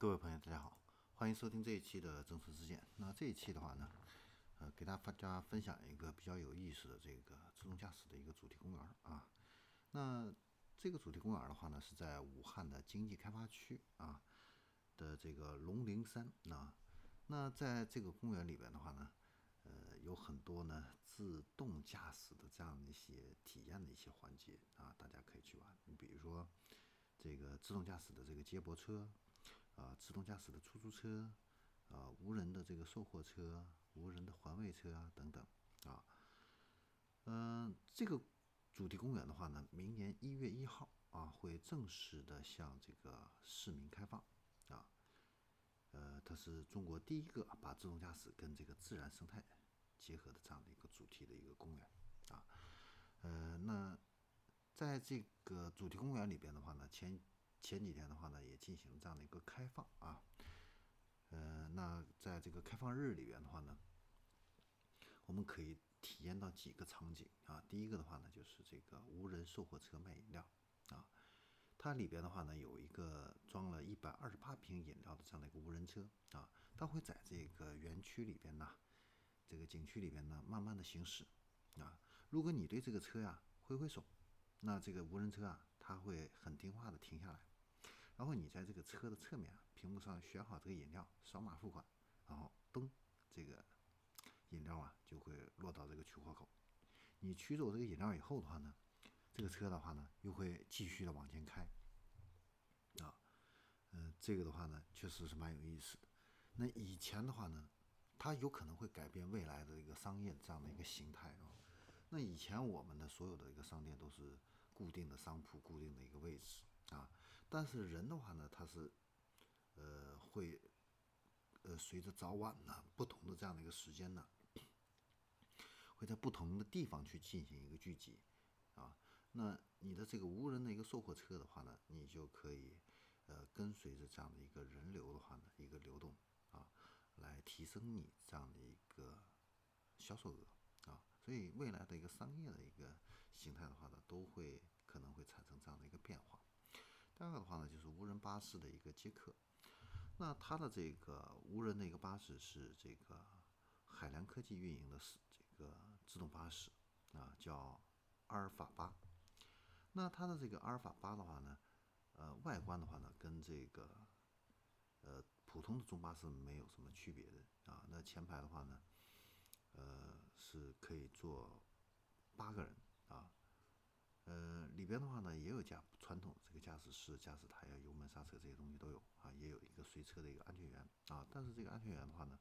各位朋友，大家好，欢迎收听这一期的真实事件。那这一期的话呢，呃，给大家分享一个比较有意思的这个自动驾驶的一个主题公园啊。那这个主题公园的话呢，是在武汉的经济开发区啊的这个龙陵山啊。那在这个公园里边的话呢，呃，有很多呢自动驾驶的这样的一些体验的一些环节啊，大家可以去玩。你比如说这个自动驾驶的这个接驳车。啊，自动驾驶的出租车，啊，无人的这个售货车，无人的环卫车啊，等等，啊，嗯，这个主题公园的话呢，明年一月一号啊，会正式的向这个市民开放，啊，呃，它是中国第一个把自动驾驶跟这个自然生态结合的这样的一个主题的一个公园，啊，呃，那在这个主题公园里边的话呢，前。前几天的话呢，也进行了这样的一个开放啊，呃，那在这个开放日里边的话呢，我们可以体验到几个场景啊。第一个的话呢，就是这个无人售货车卖饮料啊，它里边的话呢，有一个装了一百二十八瓶饮料的这样的一个无人车啊，它会在这个园区里边呢，这个景区里边呢，慢慢的行驶啊。如果你对这个车呀挥挥手，那这个无人车啊，它会很听话的停下来。然后你在这个车的侧面啊屏幕上选好这个饮料，扫码付款，然后噔，这个饮料啊就会落到这个取货口。你取走这个饮料以后的话呢，这个车的话呢又会继续的往前开。啊，嗯，这个的话呢确实是蛮有意思的。那以前的话呢，它有可能会改变未来的一个商业这样的一个形态啊。那以前我们的所有的一个商店都是固定的商铺，固定的一个位置。啊，但是人的话呢，他是，呃，会，呃，随着早晚呢不同的这样的一个时间呢，会在不同的地方去进行一个聚集，啊，那你的这个无人的一个售货车的话呢，你就可以，呃，跟随着这样的一个人流的话呢，一个流动啊，来提升你这样的一个销售额啊，所以未来的一个商业的一个形态的话呢，都会可能会产生这样的一个变化。第二个的话呢，就是无人巴士的一个接客。那它的这个无人的一个巴士是这个海良科技运营的，是这个自动巴士啊，叫阿尔法八。那它的这个阿尔法八的话呢，呃，外观的话呢，跟这个呃普通的中巴是没有什么区别的啊。那前排的话呢，呃，是可以坐八个人啊。呃，里边的话呢，也有驾传统这个驾驶室、驾驶台啊、油门、刹车这些东西都有啊，也有一个随车的一个安全员啊。但是这个安全员的话呢，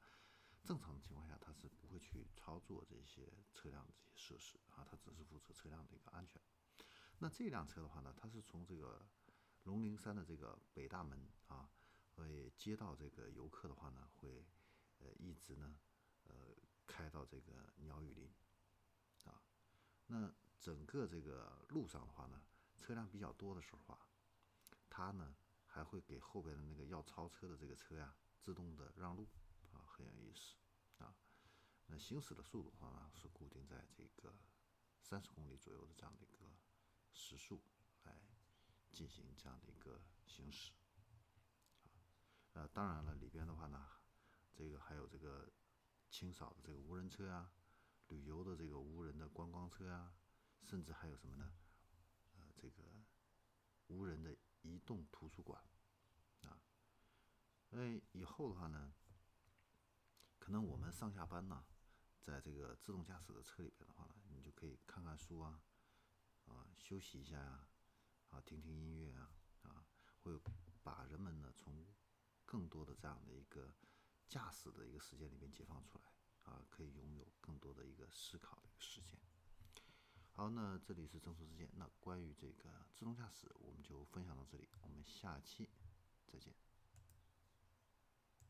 正常的情况下他是不会去操作这些车辆这些设施啊，他只是负责车辆的一个安全。那这辆车的话呢，它是从这个龙陵山的这个北大门啊，会接到这个游客的话呢，会呃一直呢呃开到这个鸟语林啊，那。整个这个路上的话呢，车辆比较多的时候啊，它呢还会给后边的那个要超车的这个车呀自动的让路啊，很有意思啊。那行驶的速度的话呢是固定在这个三十公里左右的这样的一个时速来进行这样的一个行驶啊。呃，当然了，里边的话呢，这个还有这个清扫的这个无人车啊，旅游的这个无人的观光车啊。甚至还有什么呢？呃，这个无人的移动图书馆啊，哎，以后的话呢，可能我们上下班呢，在这个自动驾驶的车里边的话呢，你就可以看看书啊，啊，休息一下呀，啊，听听音乐啊，啊，会把人们呢从更多的这样的一个驾驶的一个时间里面解放出来啊，可以拥有更多的一个思考的一个时间。好，那这里是正说之见。那关于这个自动驾驶，我们就分享到这里。我们下期再见。